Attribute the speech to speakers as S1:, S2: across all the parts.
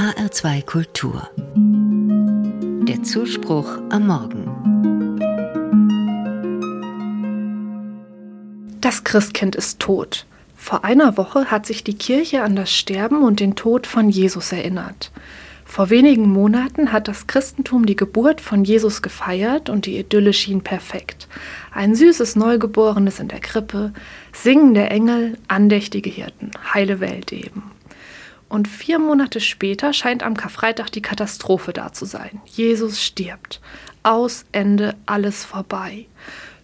S1: HR2 Kultur. Der Zuspruch am Morgen.
S2: Das Christkind ist tot. Vor einer Woche hat sich die Kirche an das Sterben und den Tod von Jesus erinnert. Vor wenigen Monaten hat das Christentum die Geburt von Jesus gefeiert und die Idylle schien perfekt. Ein süßes Neugeborenes in der Krippe, singende Engel, andächtige Hirten, heile Welt eben. Und vier Monate später scheint am Karfreitag die Katastrophe da zu sein. Jesus stirbt. Aus, Ende, alles vorbei.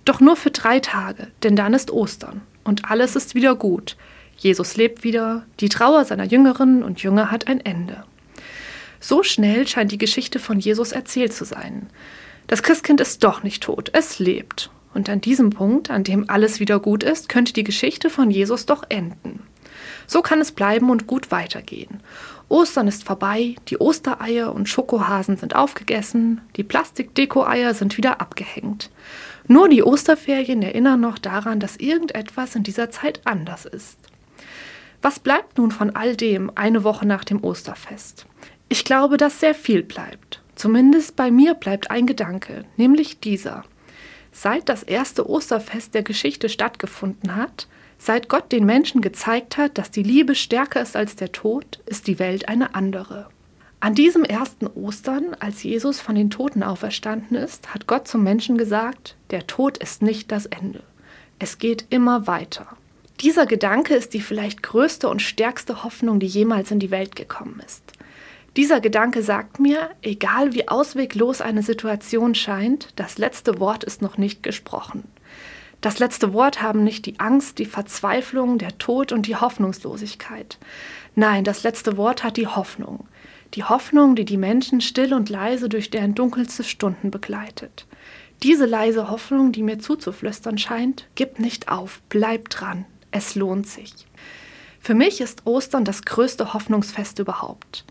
S2: Doch nur für drei Tage, denn dann ist Ostern und alles ist wieder gut. Jesus lebt wieder, die Trauer seiner Jüngerinnen und Jünger hat ein Ende. So schnell scheint die Geschichte von Jesus erzählt zu sein. Das Christkind ist doch nicht tot, es lebt. Und an diesem Punkt, an dem alles wieder gut ist, könnte die Geschichte von Jesus doch enden. So kann es bleiben und gut weitergehen. Ostern ist vorbei, die Ostereier und Schokohasen sind aufgegessen, die Plastikdeko-Eier sind wieder abgehängt. Nur die Osterferien erinnern noch daran, dass irgendetwas in dieser Zeit anders ist. Was bleibt nun von all dem eine Woche nach dem Osterfest? Ich glaube, dass sehr viel bleibt. Zumindest bei mir bleibt ein Gedanke, nämlich dieser. Seit das erste Osterfest der Geschichte stattgefunden hat, Seit Gott den Menschen gezeigt hat, dass die Liebe stärker ist als der Tod, ist die Welt eine andere. An diesem ersten Ostern, als Jesus von den Toten auferstanden ist, hat Gott zum Menschen gesagt, der Tod ist nicht das Ende. Es geht immer weiter. Dieser Gedanke ist die vielleicht größte und stärkste Hoffnung, die jemals in die Welt gekommen ist. Dieser Gedanke sagt mir, egal wie ausweglos eine Situation scheint, das letzte Wort ist noch nicht gesprochen. Das letzte Wort haben nicht die Angst, die Verzweiflung, der Tod und die Hoffnungslosigkeit. Nein, das letzte Wort hat die Hoffnung. Die Hoffnung, die die Menschen still und leise durch deren dunkelste Stunden begleitet. Diese leise Hoffnung, die mir zuzuflüstern scheint, gib nicht auf, bleib dran, es lohnt sich. Für mich ist Ostern das größte Hoffnungsfest überhaupt.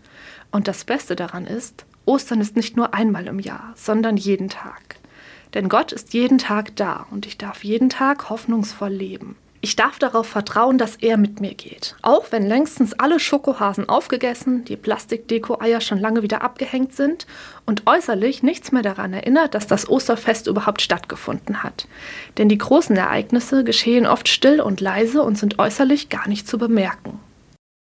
S2: Und das Beste daran ist, Ostern ist nicht nur einmal im Jahr, sondern jeden Tag. Denn Gott ist jeden Tag da und ich darf jeden Tag hoffnungsvoll leben. Ich darf darauf vertrauen, dass er mit mir geht. Auch wenn längstens alle Schokohasen aufgegessen, die Plastikdeko-Eier schon lange wieder abgehängt sind und äußerlich nichts mehr daran erinnert, dass das Osterfest überhaupt stattgefunden hat. Denn die großen Ereignisse geschehen oft still und leise und sind äußerlich gar nicht zu bemerken.